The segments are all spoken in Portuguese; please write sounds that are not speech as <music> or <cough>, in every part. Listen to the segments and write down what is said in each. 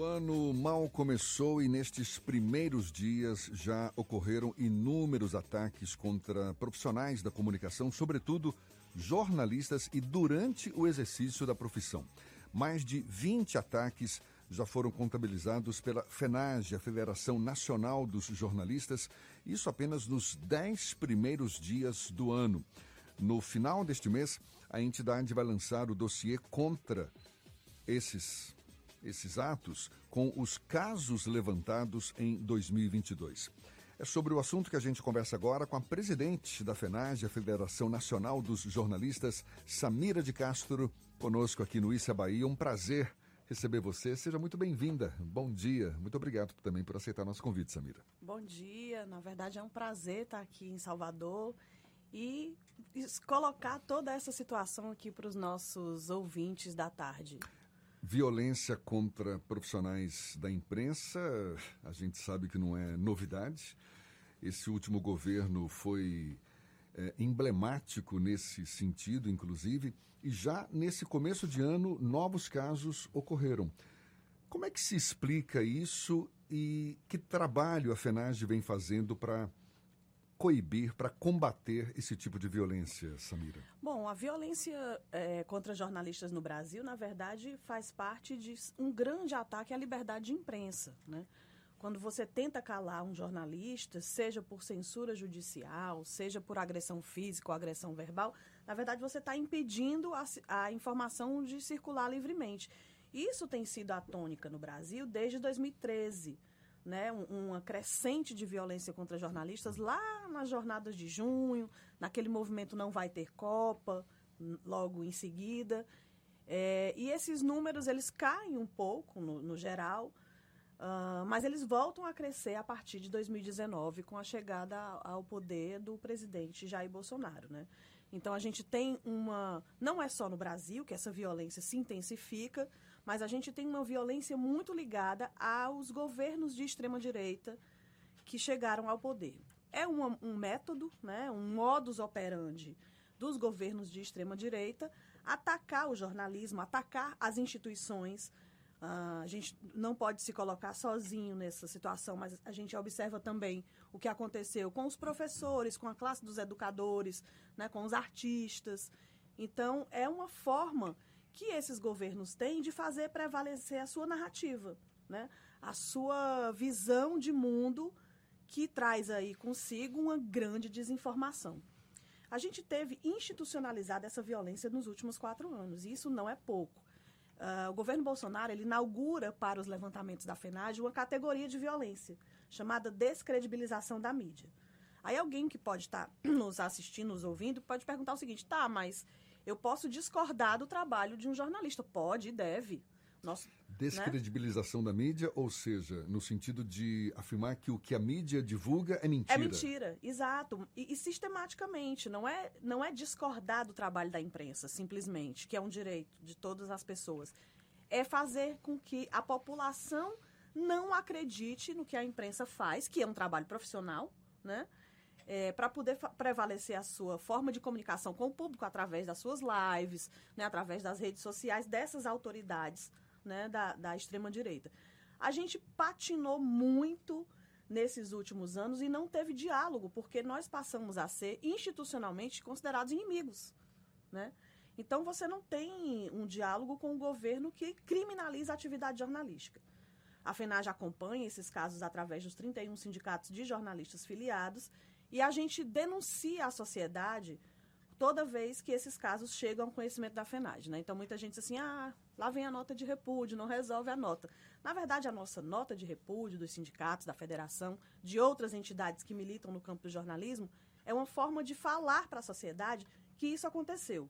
O ano mal começou e nestes primeiros dias já ocorreram inúmeros ataques contra profissionais da comunicação, sobretudo jornalistas, e durante o exercício da profissão. Mais de 20 ataques já foram contabilizados pela FENAGE, a Federação Nacional dos Jornalistas, isso apenas nos 10 primeiros dias do ano. No final deste mês, a entidade vai lançar o dossiê contra esses esses atos com os casos levantados em 2022. É sobre o assunto que a gente conversa agora com a presidente da FENAGE, a Federação Nacional dos Jornalistas, Samira de Castro, conosco aqui no Issa Bahia. Um prazer receber você. Seja muito bem-vinda. Bom dia. Muito obrigado também por aceitar nosso convite, Samira. Bom dia. Na verdade, é um prazer estar aqui em Salvador e colocar toda essa situação aqui para os nossos ouvintes da tarde. Violência contra profissionais da imprensa, a gente sabe que não é novidade. Esse último governo foi é, emblemático nesse sentido, inclusive, e já nesse começo de ano, novos casos ocorreram. Como é que se explica isso e que trabalho a FENAGE vem fazendo para coibir, para combater esse tipo de violência, Samira? Bom, a violência é, contra jornalistas no Brasil, na verdade, faz parte de um grande ataque à liberdade de imprensa, né? Quando você tenta calar um jornalista, seja por censura judicial, seja por agressão física ou agressão verbal, na verdade você está impedindo a, a informação de circular livremente. Isso tem sido a tônica no Brasil desde 2013 né, uma crescente de violência contra jornalistas lá nas jornadas de junho, naquele movimento Não Vai Ter Copa, logo em seguida. É, e esses números, eles caem um pouco no, no geral, uh, mas eles voltam a crescer a partir de 2019, com a chegada ao poder do presidente Jair Bolsonaro, né? Então a gente tem uma. Não é só no Brasil que essa violência se intensifica, mas a gente tem uma violência muito ligada aos governos de extrema-direita que chegaram ao poder. É um método, né, um modus operandi dos governos de extrema-direita atacar o jornalismo, atacar as instituições, Uh, a gente não pode se colocar sozinho nessa situação, mas a gente observa também o que aconteceu com os professores, com a classe dos educadores, né, com os artistas. Então, é uma forma que esses governos têm de fazer prevalecer a sua narrativa, né? a sua visão de mundo que traz aí consigo uma grande desinformação. A gente teve institucionalizada essa violência nos últimos quatro anos, e isso não é pouco. Uh, o governo Bolsonaro ele inaugura para os levantamentos da FENAGE uma categoria de violência chamada descredibilização da mídia. Aí alguém que pode estar tá <clears throat> nos assistindo, nos ouvindo, pode perguntar o seguinte: tá, mas eu posso discordar do trabalho de um jornalista? Pode e deve. Nossa, Descredibilização né? da mídia, ou seja, no sentido de afirmar que o que a mídia divulga é mentira. É mentira, exato. E, e, sistematicamente, não é, não é discordar do trabalho da imprensa, simplesmente, que é um direito de todas as pessoas. É fazer com que a população não acredite no que a imprensa faz, que é um trabalho profissional, né? É, para poder prevalecer a sua forma de comunicação com o público através das suas lives, né, através das redes sociais dessas autoridades né, da, da extrema-direita. A gente patinou muito nesses últimos anos e não teve diálogo, porque nós passamos a ser institucionalmente considerados inimigos. Né? Então, você não tem um diálogo com o governo que criminaliza a atividade jornalística. A FENAGE acompanha esses casos através dos 31 sindicatos de jornalistas filiados e a gente denuncia à sociedade toda vez que esses casos chegam ao conhecimento da FENAGE. Né? Então, muita gente diz assim, ah, lá vem a nota de repúdio, não resolve a nota. Na verdade, a nossa nota de repúdio dos sindicatos, da federação, de outras entidades que militam no campo do jornalismo, é uma forma de falar para a sociedade que isso aconteceu.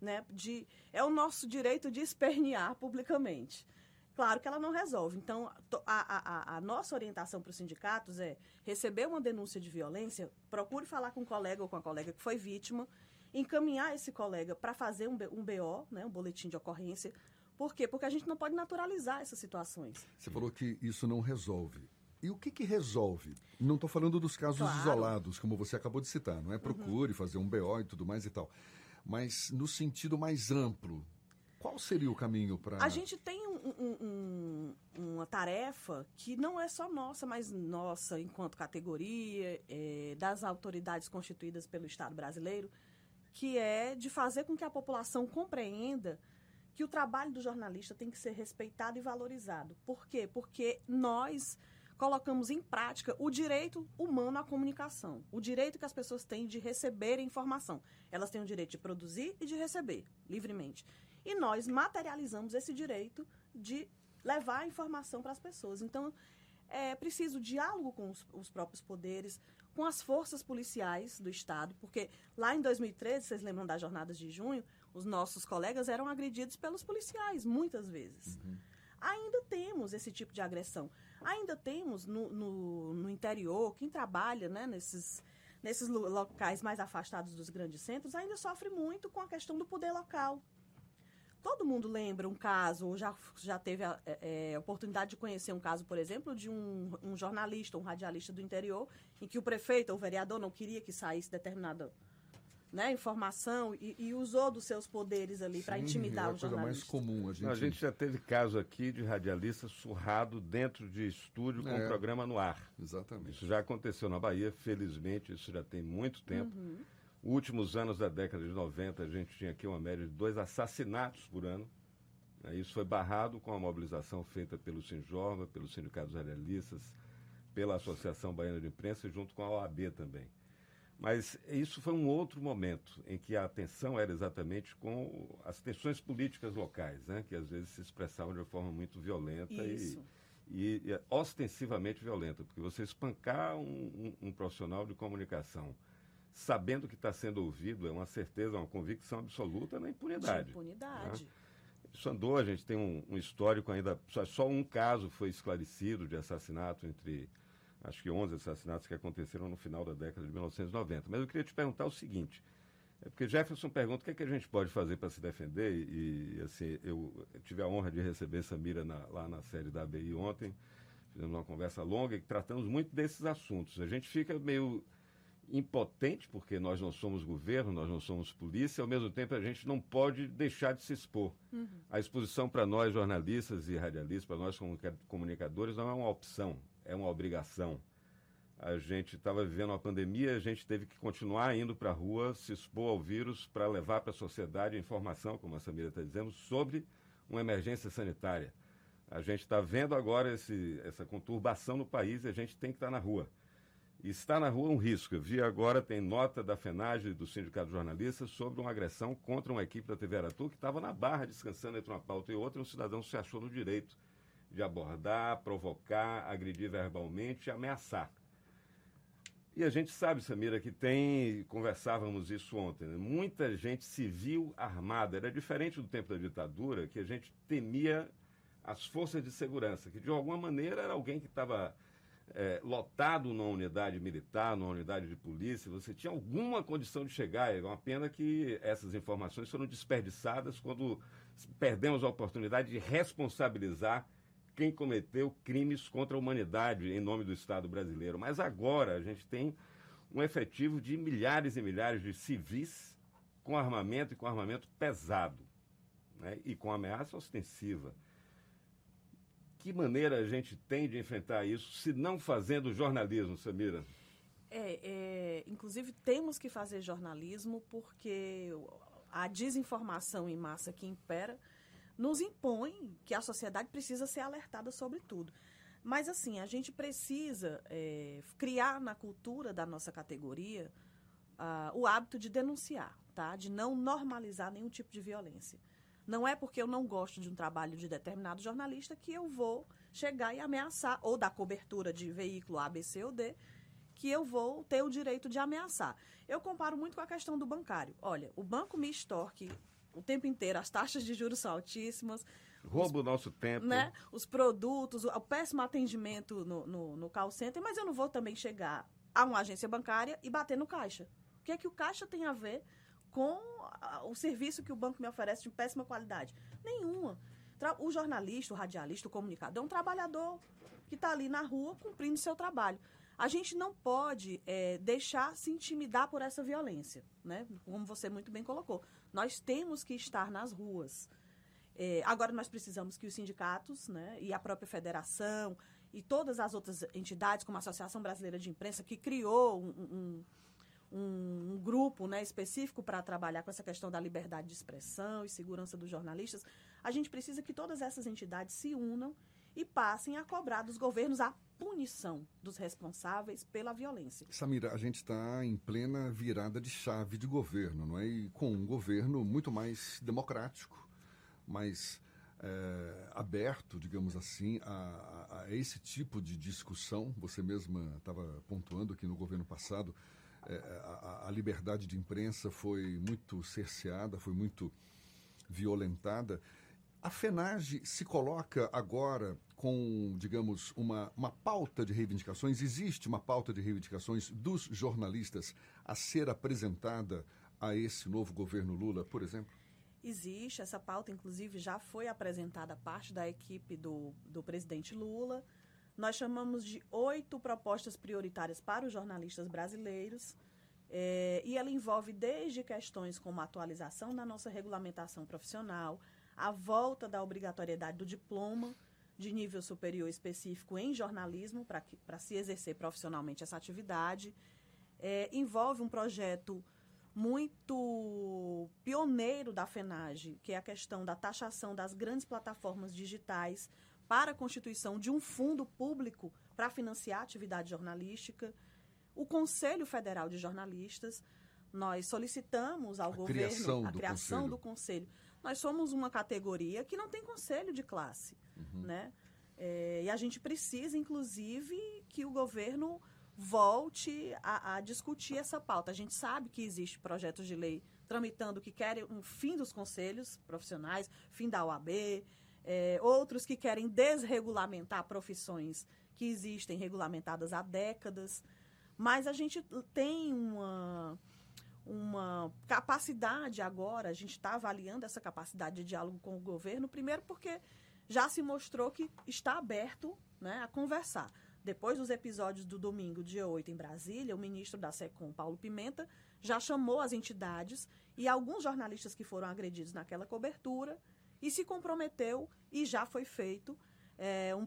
Né? De, é o nosso direito de espernear publicamente. Claro que ela não resolve. Então, a, a, a nossa orientação para os sindicatos é receber uma denúncia de violência, procure falar com um colega ou com a colega que foi vítima encaminhar esse colega para fazer um, um BO, né, um boletim de ocorrência. Por quê? Porque a gente não pode naturalizar essas situações. Você falou que isso não resolve. E o que, que resolve? Não estou falando dos casos claro. isolados, como você acabou de citar, não é? Procure uhum. fazer um BO e tudo mais e tal. Mas no sentido mais amplo, qual seria o caminho para. A gente tem um, um, um, tarefa que não é só nossa, mas nossa enquanto categoria, é, das autoridades constituídas pelo Estado brasileiro, que é de fazer com que a população compreenda que o trabalho do jornalista tem que ser respeitado e valorizado. Por quê? Porque nós colocamos em prática o direito humano à comunicação, o direito que as pessoas têm de receber informação. Elas têm o direito de produzir e de receber livremente. E nós materializamos esse direito de levar a informação para as pessoas. Então, é preciso diálogo com os, os, próprios poderes, com as forças policiais do Estado, porque lá em 2013, vocês lembram das jornadas de junho, os nossos colegas eram agredidos pelos policiais, muitas vezes. Uhum. Ainda temos esse tipo de agressão. Ainda temos no, no, no interior, quem trabalha né, nesses, nesses locais mais afastados dos grandes centros, ainda sofre muito com a questão do poder local. Todo mundo lembra um caso, ou já, já teve a é, é, oportunidade de conhecer um caso, por exemplo, de um, um jornalista, um radialista do interior, em que o prefeito ou o vereador não queria que saísse determinada né, informação e, e, usou dos seus poderes ali para intimidar é o jornalista. mais comum. A gente... a gente já teve caso aqui de radialista surrado dentro de estúdio com é, o programa no ar. Exatamente. Isso já aconteceu na Bahia, felizmente, isso já tem muito tempo. Uhum. Últimos anos da década de 90, a gente tinha aqui uma média de dois assassinatos por ano. Né, isso foi barrado com a mobilização feita pelo Sinjorga, pelos sindicatos radialistas, pela Associação Baiana de Imprensa, junto com a OAB também. Mas isso foi um outro momento em que a atenção era exatamente com as tensões políticas locais, né? que às vezes se expressavam de uma forma muito violenta e, e, e, ostensivamente violenta, porque você espancar um, um, um profissional de comunicação sabendo que está sendo ouvido, é uma certeza, uma convicção absoluta na impunidade. De impunidade. Né? Isso andou, a gente tem um, um histórico ainda, só, só, um caso foi esclarecido de assassinato entre, acho que 11 assassinatos que aconteceram no final da década de 1990. Mas eu queria te perguntar o seguinte, é porque Jefferson pergunta o que, é que a gente pode fazer para se defender, e, assim, eu tive a honra de receber Samira na, lá na série da ABI ontem, fizemos uma conversa longa e tratamos muito desses assuntos. A gente fica meio impotente, porque nós não somos governo, nós não somos polícia, ao mesmo tempo a gente não pode deixar de se expor. Uhum. A exposição para nós, jornalistas e radialistas, para nós comunicadores, não é uma opção, é uma obrigação. A gente estava vivendo uma pandemia, a gente teve que continuar indo para a rua, se expor ao vírus para levar para a sociedade a informação, como a Samira está dizendo, sobre uma emergência sanitária. A gente está vendo agora esse, essa conturbação no país e a gente tem que estar tá na rua. Está na rua um risco. Eu vi agora, tem nota da FENAGE e do Sindicato de Jornalistas sobre uma agressão contra uma equipe da TV Aratu que estava na barra descansando entre uma pauta e outra e um cidadão se achou no direito de abordar, provocar, agredir verbalmente e ameaçar. E a gente sabe, Samira, que tem, conversávamos isso ontem, né? muita gente civil armada. Era diferente do tempo da ditadura, que a gente temia as forças de segurança, que de alguma maneira era alguém que estava é, lotado numa unidade militar, numa unidade de polícia, você tinha alguma condição de chegar. É uma pena que essas informações foram desperdiçadas quando perdemos a oportunidade de responsabilizar quem cometeu crimes contra a humanidade em nome do Estado brasileiro. Mas agora a gente tem um efetivo de milhares e milhares de civis com armamento e com armamento pesado né? e com ameaça ostensiva que maneira a gente tem de enfrentar isso, se não fazendo jornalismo, Samira? É, é, inclusive temos que fazer jornalismo porque a desinformação em massa que impera nos impõe que a sociedade precisa ser alertada sobre tudo. Mas assim, a gente precisa é, criar na cultura da nossa categoria uh, o hábito de denunciar, tá? De não normalizar nenhum tipo de violência. Não é porque eu não gosto de um trabalho de determinado jornalista que eu vou chegar e ameaçar, ou da cobertura de veículo A, B, C ou D, que eu vou ter o direito de ameaçar. Eu comparo muito com a questão do bancário. Olha, o banco me extorque o tempo inteiro, as taxas de juros são altíssimas. Rouba o nosso tempo. Né? Os produtos, o, péssimo atendimento no, no, no call center, mas eu não vou também chegar a uma agência bancária e bater no caixa. O que é que o caixa tem a ver com o serviço que o banco me oferece de péssima qualidade? Nenhuma. O jornalista, o radialista, o comunicador é um trabalhador que está ali na rua cumprindo seu trabalho. A gente não pode é, deixar se intimidar por essa violência, né? Como você muito bem colocou. Nós temos que estar nas ruas. É, agora nós precisamos que os sindicatos né, e a própria federação e todas as outras entidades, como a Associação Brasileira de Imprensa, que criou um, um, um, um grupo né, específico para trabalhar com essa questão da liberdade de expressão e segurança dos jornalistas, a gente precisa que todas essas entidades se unam e passem a cobrar dos governos a punição dos responsáveis pela violência. Samira, a gente está em plena virada de chave de governo, não é? E com um governo muito mais democrático, mais é, aberto, digamos assim, a, a, esse tipo de discussão. Você mesma estava pontuando que no governo passado a, a liberdade de imprensa foi muito cerceada, foi muito violentada. A FENAGE se coloca agora com, digamos, uma, uma pauta de reivindicações? Existe uma pauta de reivindicações dos jornalistas a ser apresentada a esse novo governo Lula, por exemplo? Existe, essa pauta, inclusive, já foi apresentada a parte da equipe do, do presidente Lula. Nós chamamos de oito propostas prioritárias para os jornalistas brasileiros. É, e ela envolve desde questões como a atualização da nossa regulamentação profissional, a volta da obrigatoriedade do diploma de nível superior específico em jornalismo para se exercer profissionalmente essa atividade. É, envolve um projeto muito pioneiro da FENAGE, que é a questão da taxação das grandes plataformas digitais para a constituição de um fundo público para financiar a atividade jornalística. O Conselho Federal de Jornalistas, nós solicitamos ao a governo criação a criação conselho. do conselho nós somos uma categoria que não tem conselho de classe, uhum. né? É, e a gente precisa, inclusive, que o governo volte a, a, discutir essa pauta. A gente sabe que existe projetos de lei tramitando que querem um fim dos conselhos profissionais, fim da OAB, é, outros que querem desregulamentar profissões que existem regulamentadas há décadas. Mas a gente tem uma uma capacidade agora, a gente está avaliando essa capacidade de diálogo com o governo, primeiro porque já se mostrou que está aberto né, a conversar. Depois dos episódios do domingo, dia 8, em Brasília, o ministro da SECOM, Paulo Pimenta, já chamou as entidades e alguns jornalistas que foram agredidos naquela cobertura e se comprometeu, e já foi feito, é, um,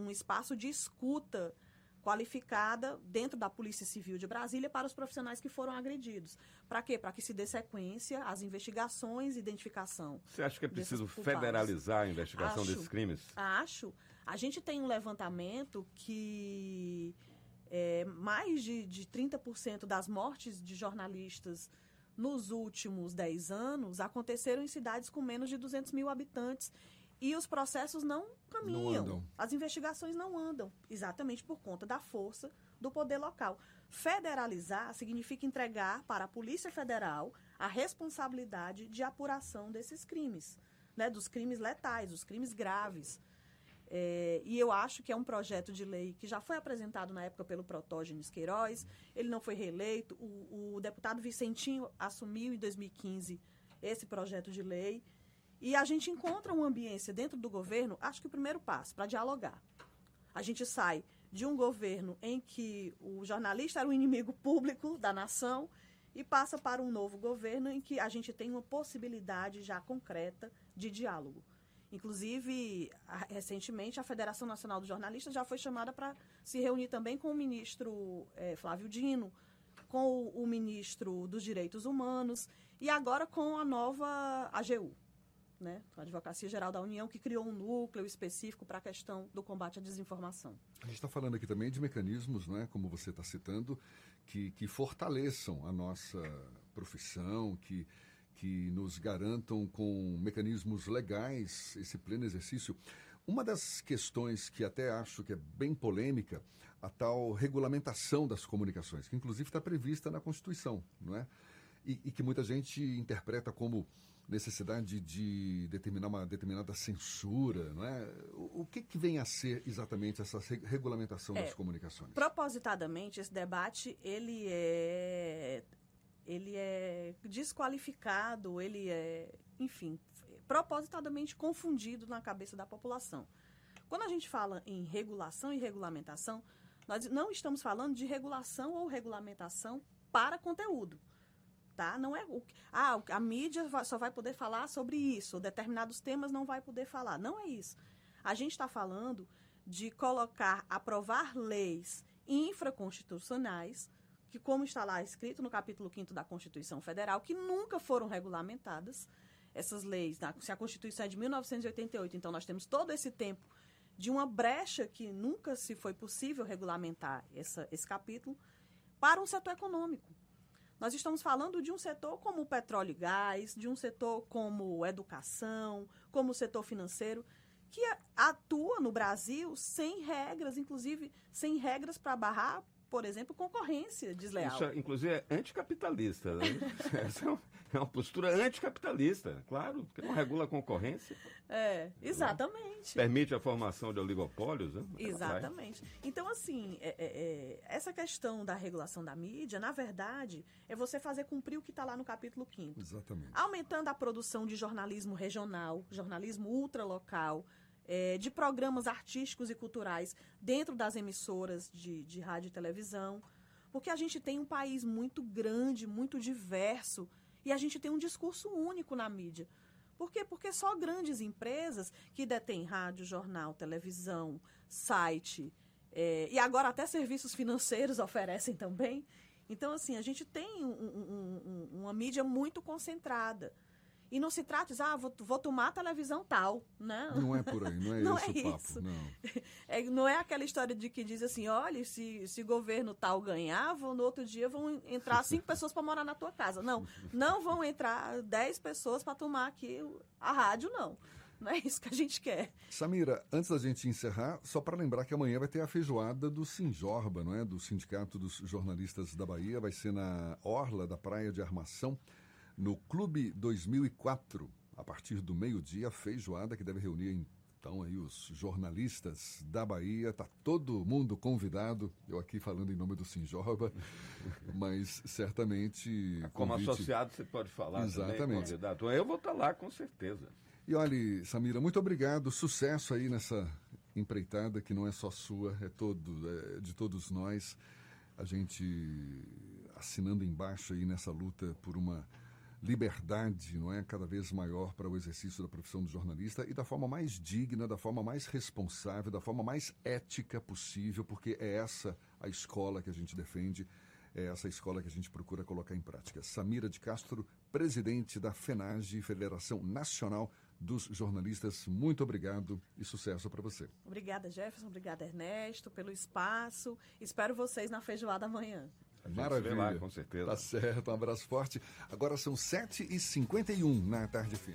um, espaço de escuta qualificada dentro da Polícia Civil de Brasília para os profissionais que foram agredidos. Para quê? Para que se dê sequência às investigações e identificação. Você acha que é preciso federalizar a investigação acho, desses crimes? Acho. A gente tem um levantamento que é, mais de, de 30% das mortes de jornalistas nos últimos 10 anos aconteceram em cidades com menos de 200 mil habitantes e os processos não caminham. Não As investigações não andam, exatamente por conta da força do poder local. Federalizar significa entregar para a Polícia Federal a responsabilidade de apuração desses crimes, né, dos crimes letais, dos crimes graves. É, e eu acho que é um projeto de lei que já foi apresentado na época pelo Protógenes Queiroz, ele não foi reeleito, o, o deputado Vicentinho assumiu em 2015 esse projeto de lei e a gente encontra uma ambiência dentro do governo, acho que o primeiro passo, para dialogar. A gente sai de um governo em que o jornalista era o inimigo público da nação e passa para um novo governo em que a gente tem uma possibilidade já concreta de diálogo. Inclusive, recentemente, a Federação Nacional dos Jornalistas já foi chamada para se reunir também com o ministro eh, Flávio Dino, com o ministro dos Direitos Humanos e agora com a nova AGU né, a Advocacia Geral da União, que criou um núcleo específico para a questão do combate à desinformação. A gente está falando aqui também de mecanismos, né, como você está citando, que, que fortaleçam a nossa profissão, que, que nos garantam com mecanismos legais esse pleno exercício. Uma das questões que até acho que é bem polêmica, a tal regulamentação das comunicações, que inclusive está prevista na Constituição, não é? E, e que muita gente interpreta como necessidade de determinar uma determinada censura, não é? O, o que, que vem a ser exatamente essa regulamentação é, das comunicações? Propositadamente, esse debate ele é ele é desqualificado, ele é, enfim, propositadamente confundido na cabeça da população. Quando a gente fala em regulação e regulamentação, nós não estamos falando de regulação ou regulamentação para conteúdo regulamentar não é o ah, a mídia só vai poder falar sobre isso, determinados temas não vai poder falar. Não é isso. A gente está falando de colocar, aprovar leis infraconstitucionais, que como está lá escrito no capítulo 5 da Constituição Federal, que nunca foram regulamentadas, essas leis, se a Constituição é de 1988, então nós temos todo esse tempo de uma brecha que nunca se foi possível regulamentar essa, esse capítulo para um setor econômico. Nós estamos falando de um setor como o petróleo e gás, de um setor como educação, como o setor financeiro, que atua no Brasil sem regras, inclusive sem regras para barrar, por exemplo, concorrência desleal. Isso, inclusive, é anticapitalista. Né? <laughs> Essa é é uma postura anticapitalista, claro, porque não regula a concorrência. É, exatamente. Permite a formação de oligopólios, né? Exatamente. Então, assim, é, é, é, essa questão da regulação da mídia, na verdade, é você fazer cumprir o que está lá no capítulo 5 Exatamente. Aumentando a produção de jornalismo regional, jornalismo ultralocal, é, de programas artísticos e culturais dentro das emissoras de, de rádio e televisão, porque a gente tem um país muito grande, muito diverso, e a gente tem um discurso único na mídia. Por quê? Porque só grandes empresas que detêm rádio, jornal, televisão, site, é, e agora até serviços financeiros <laughs> oferecem também. Então, assim, a gente tem um, um, um, uma mídia muito concentrada. E não se trata de, ah, vou, vou tomar a televisão tal, né? Não é por aí, não é <laughs> não esse é papo, isso. não. <laughs> É, não é aquela história de que diz assim, olha, se, se governo tal ganhava, no outro dia vão entrar cinco <laughs> pessoas para morar na tua casa. Não, não vão entrar dez pessoas para tomar aqui a rádio, não. Não é isso que a gente quer. Samira, antes da gente encerrar, só para lembrar que amanhã vai ter a feijoada do Sinjorba, não é? Do Sindicato dos Jornalistas da Bahia. Vai ser na Orla da Praia de Armação no Clube 2004, a partir do meio-dia, feijoada que deve reunir então aí os jornalistas da Bahia, tá todo mundo convidado. Eu aqui falando em nome do Sinjorba, <laughs> mas certamente como convite... associado você pode falar Exatamente. também, convidado. Eu vou estar tá lá com certeza. E olha, Samira, muito obrigado, sucesso aí nessa empreitada que não é só sua, é todo é de todos nós. A gente assinando embaixo aí nessa luta por uma liberdade, não é, cada vez maior para o exercício da profissão do jornalista e da forma mais digna, da forma mais responsável, da forma mais ética possível, porque é essa a escola que a gente defende, é essa a escola que a gente procura colocar em prática. Samira de Castro, presidente da FENAGE, Federação Nacional dos Jornalistas, muito obrigado e sucesso para você. Obrigada, Jefferson, obrigada, Ernesto, pelo espaço. Espero vocês na feijoada amanhã. Maravilha. Lá, com certeza. Tá certo, um abraço forte. Agora são 7h51 na tarde fim.